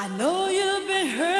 I know you've been hurt.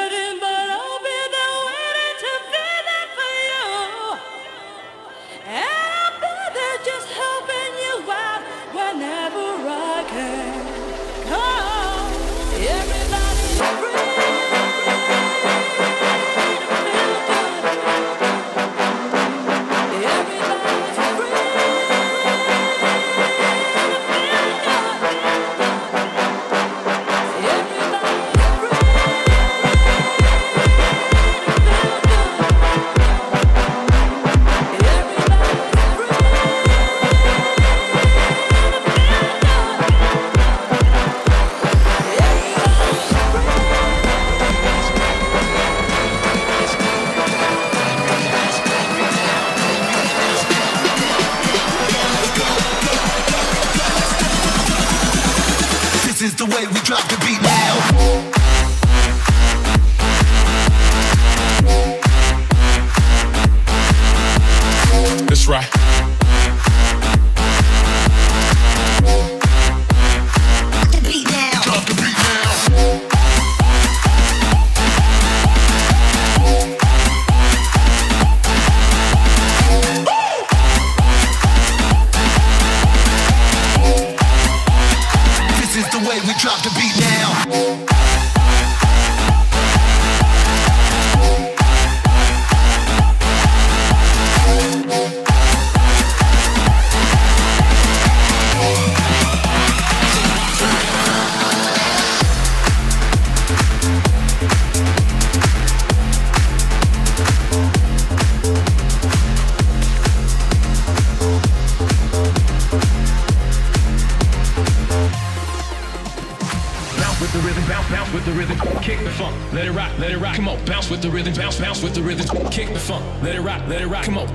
Let it rock. Come on.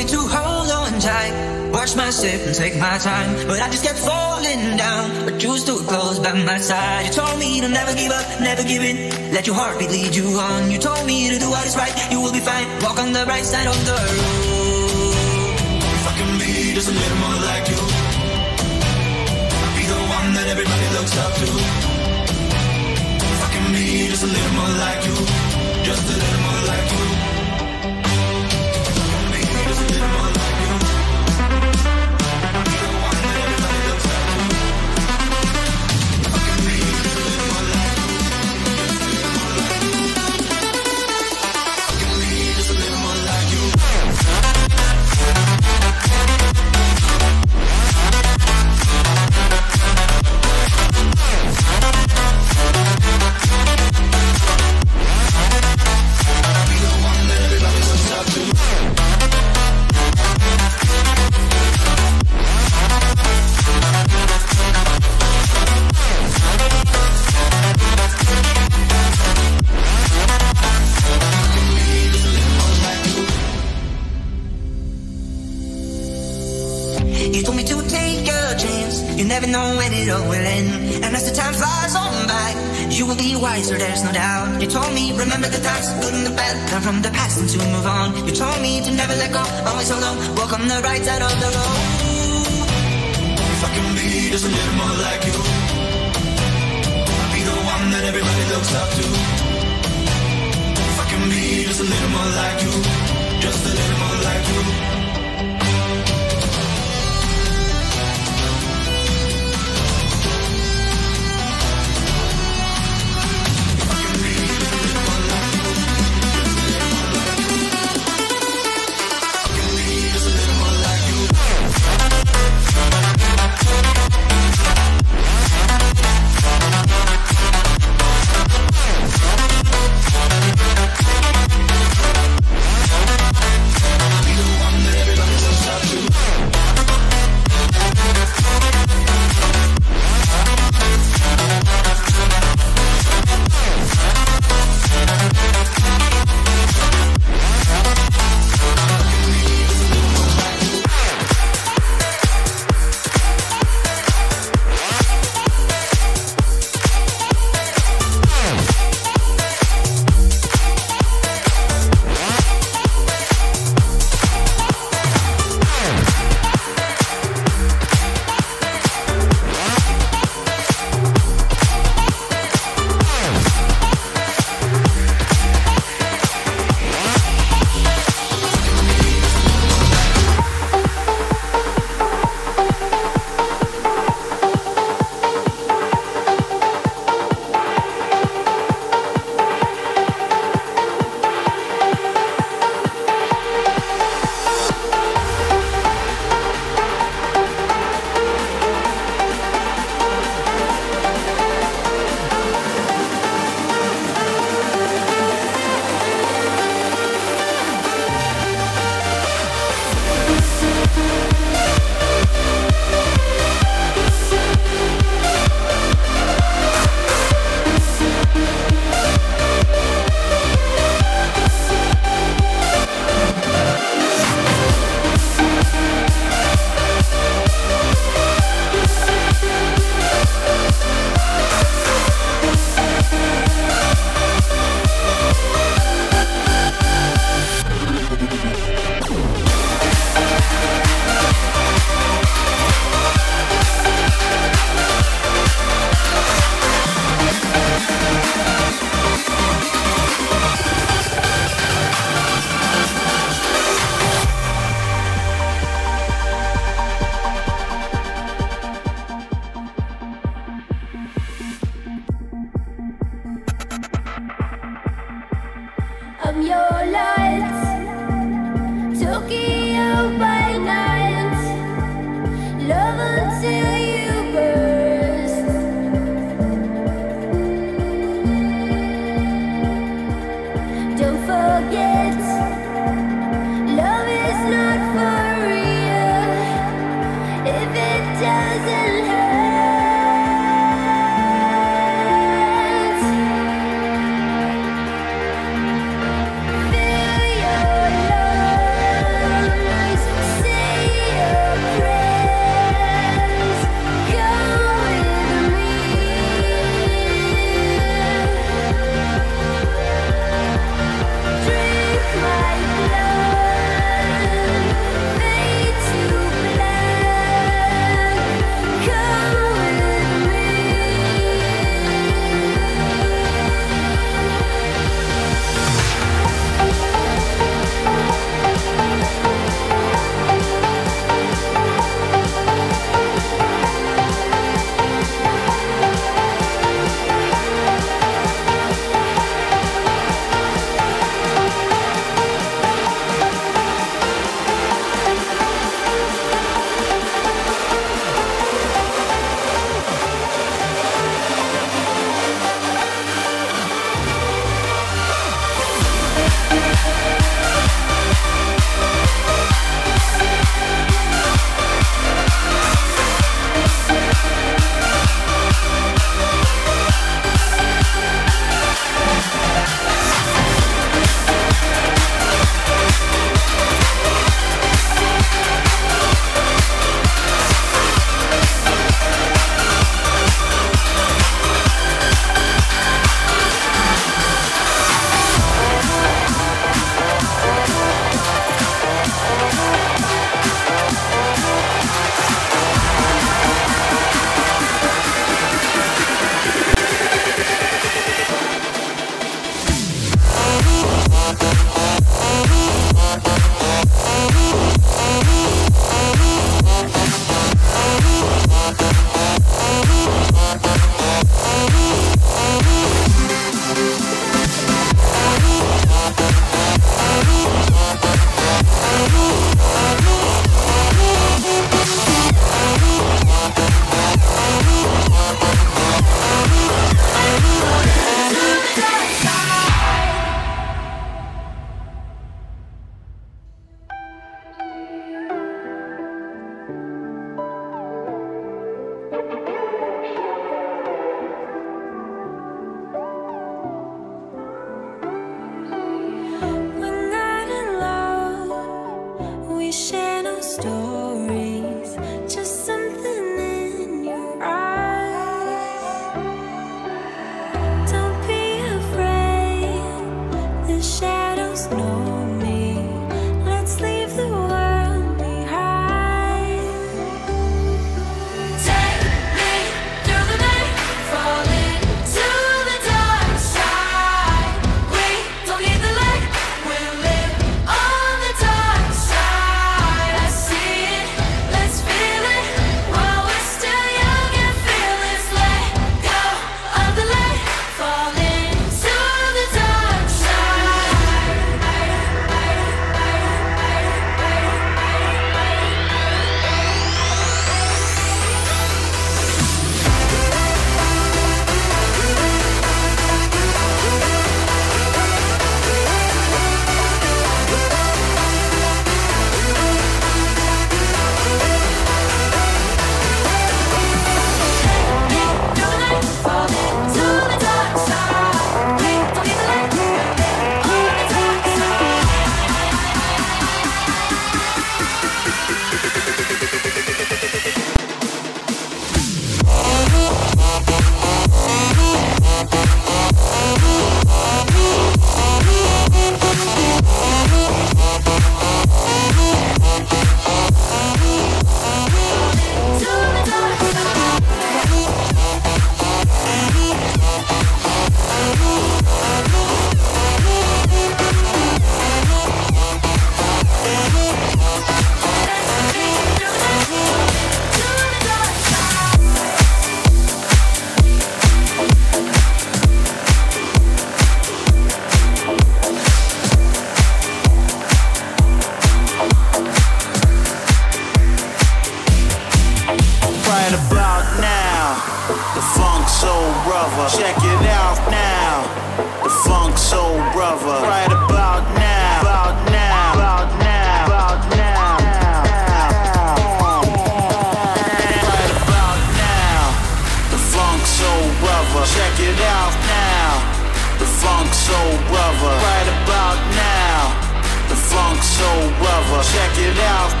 Check it out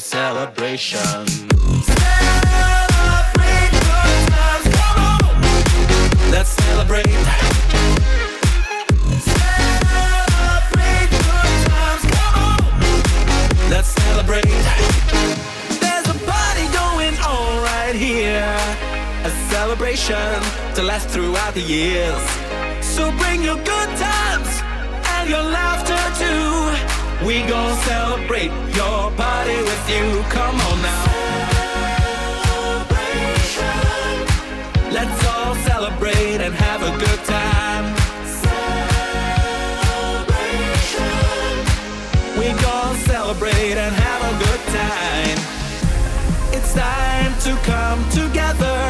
celebration. Let's celebrate. Let's celebrate. There's a party going on right here. A celebration to last throughout the years. So bring your good times and your laughter too. We gon' celebrate your party with you. Come on now. Celebration. Let's all celebrate and have a good time. Celebration. We gon' celebrate and have a good time. It's time to come together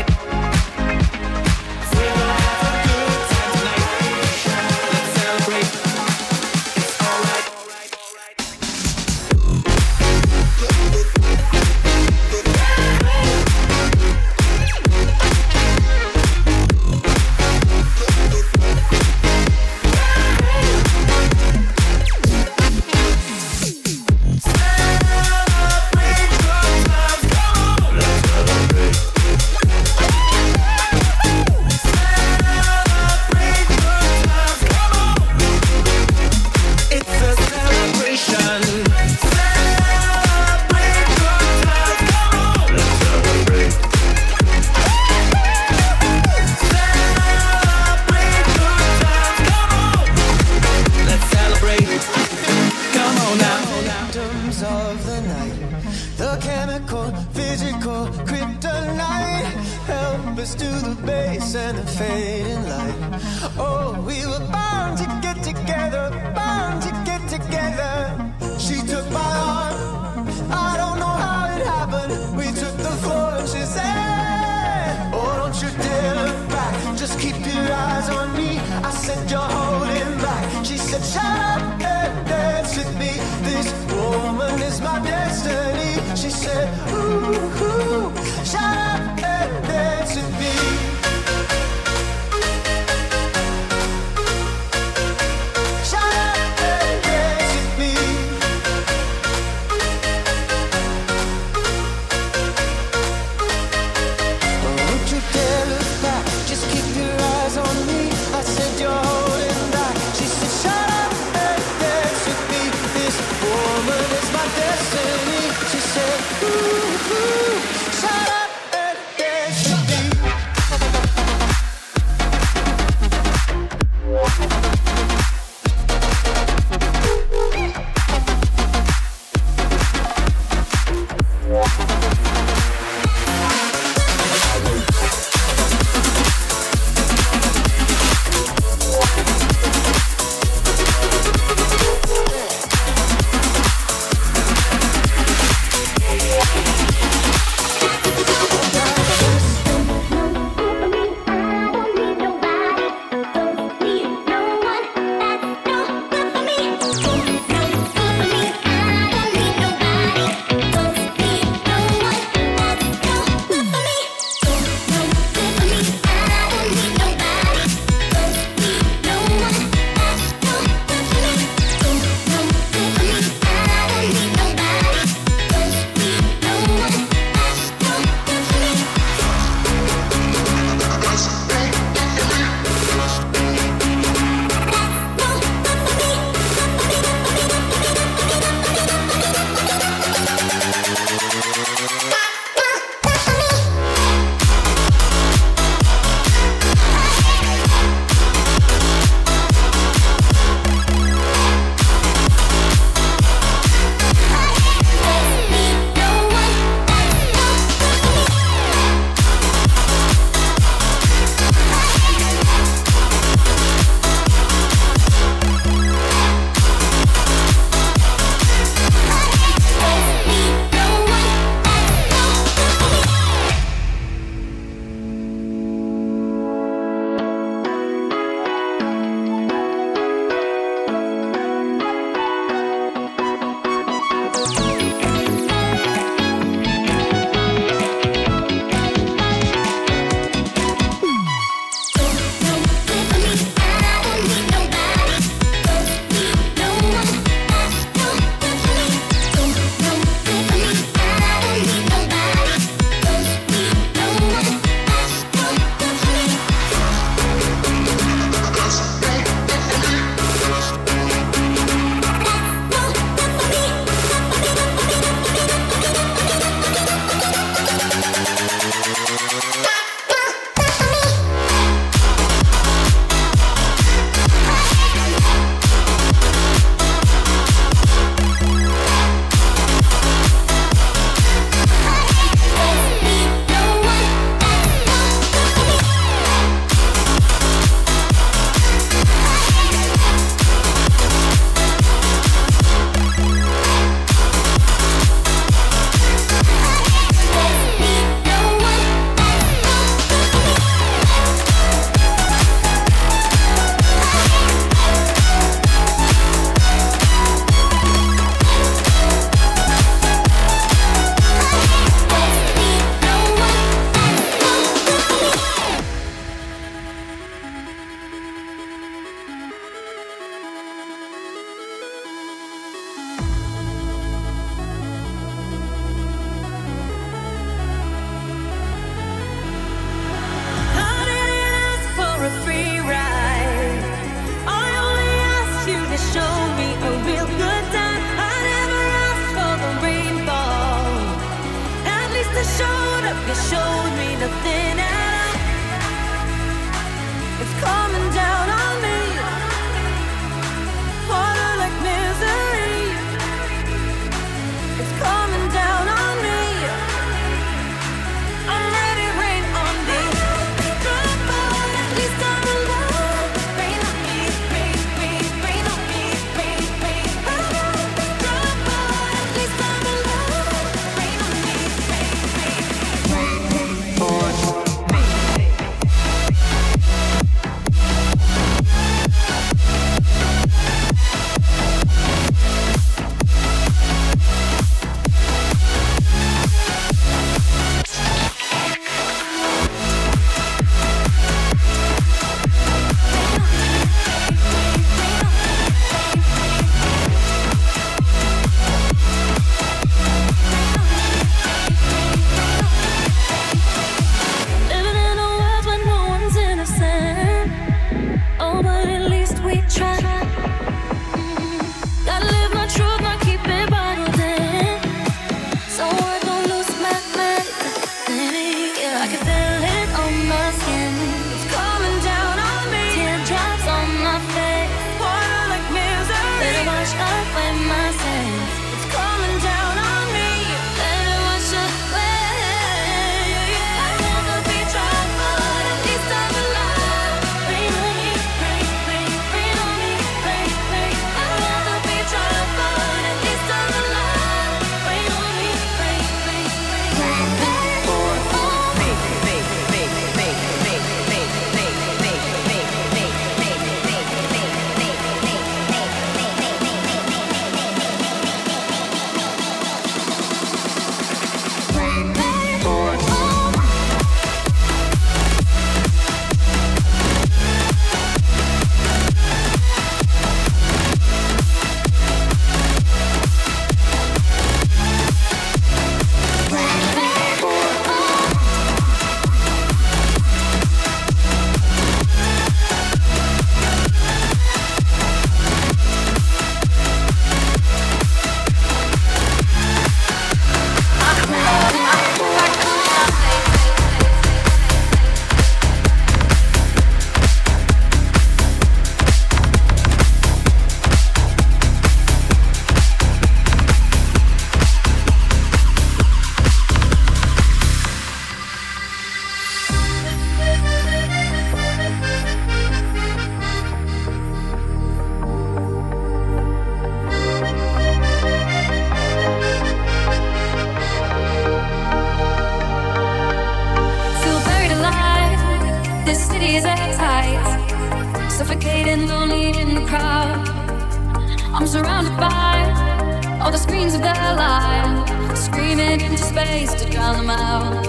alive, screaming into space to drown them out.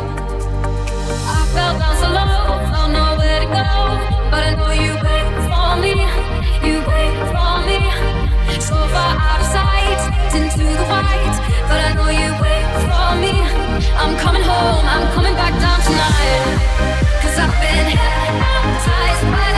I fell down so low, don't know where to go, but I know you wait for me, you wait for me. So far out of sight, into the white, but I know you wait for me. I'm coming home, I'm coming back down tonight, i I've been hypnotized by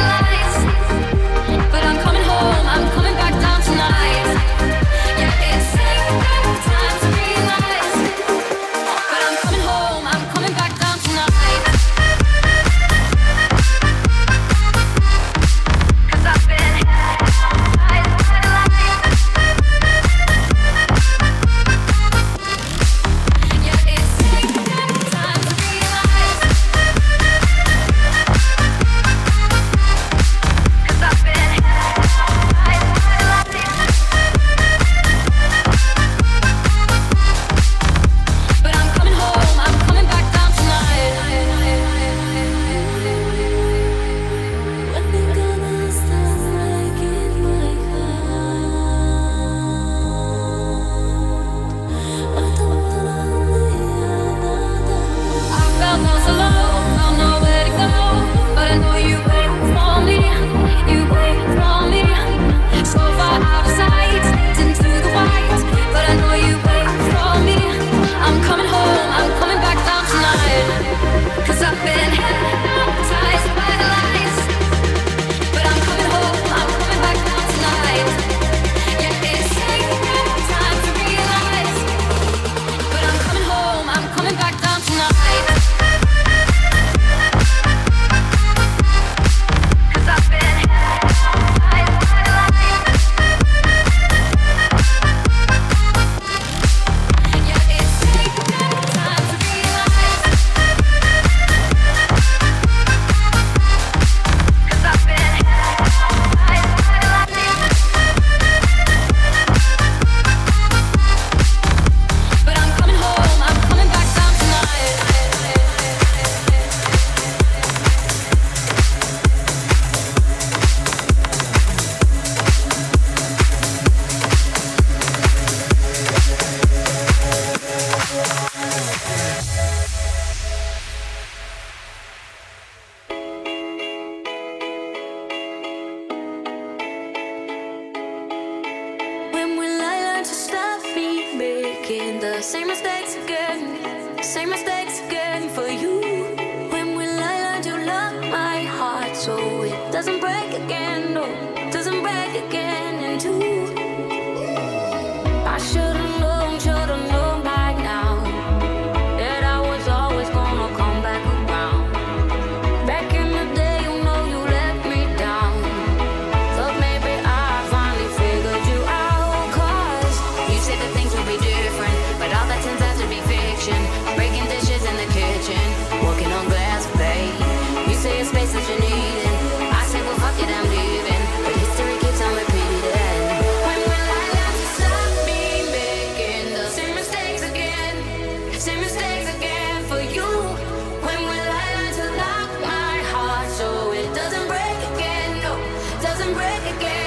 and break again.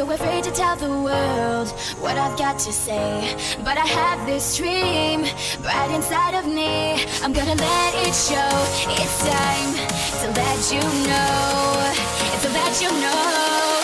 so afraid to tell the world what I've got to say. But I have this dream right inside of me. I'm gonna let it show. It's time to let you know. To let you know.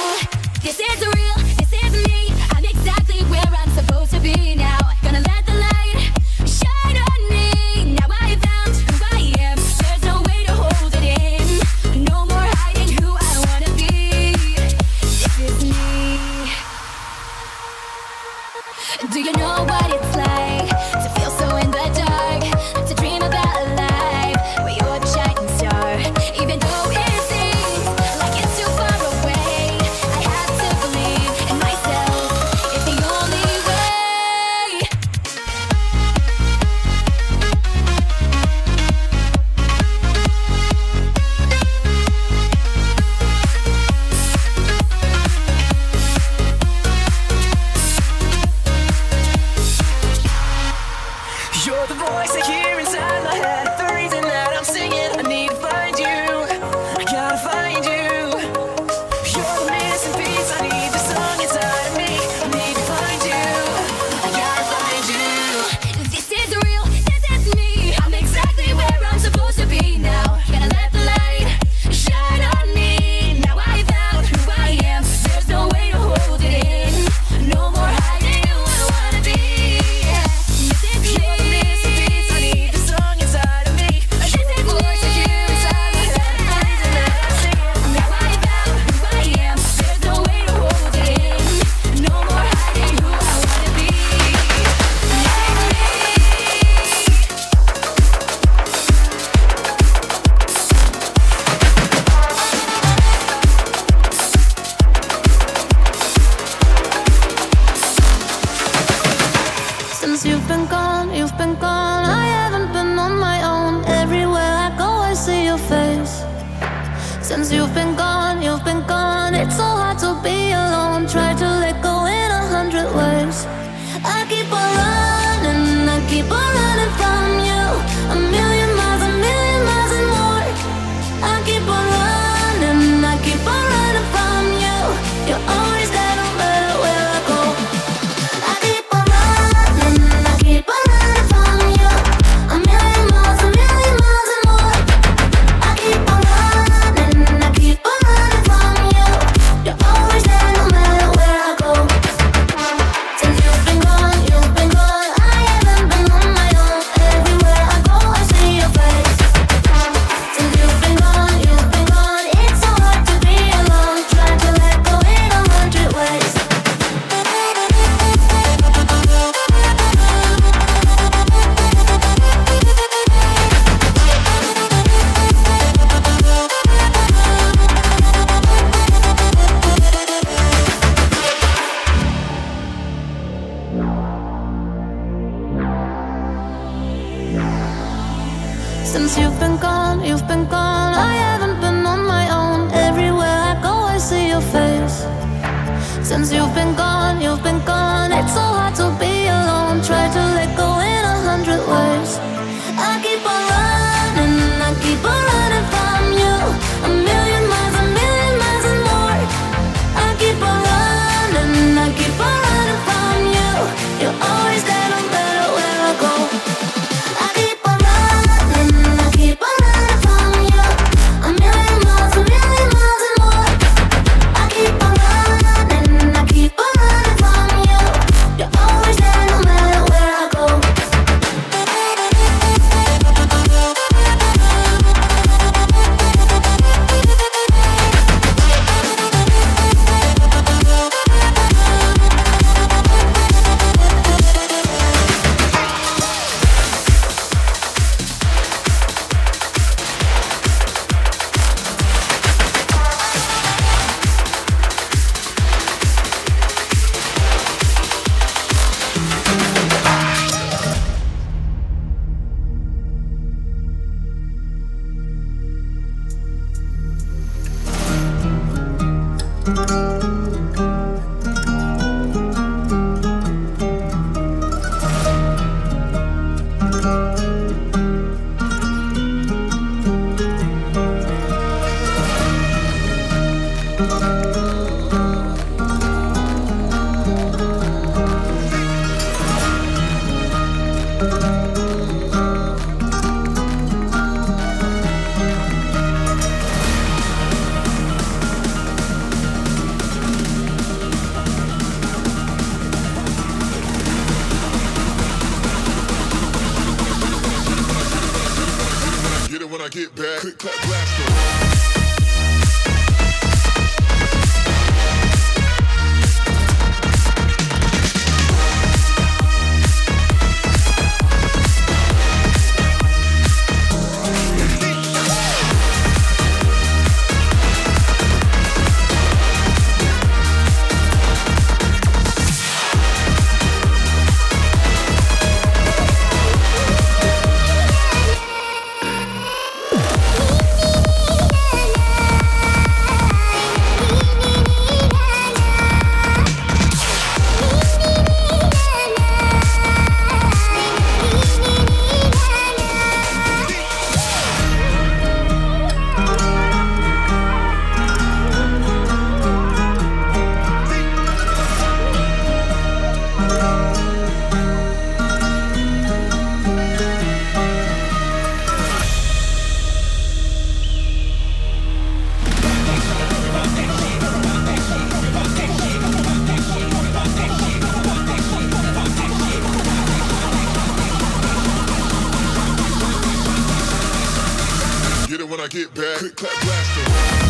I get back. Click, clap, blaster.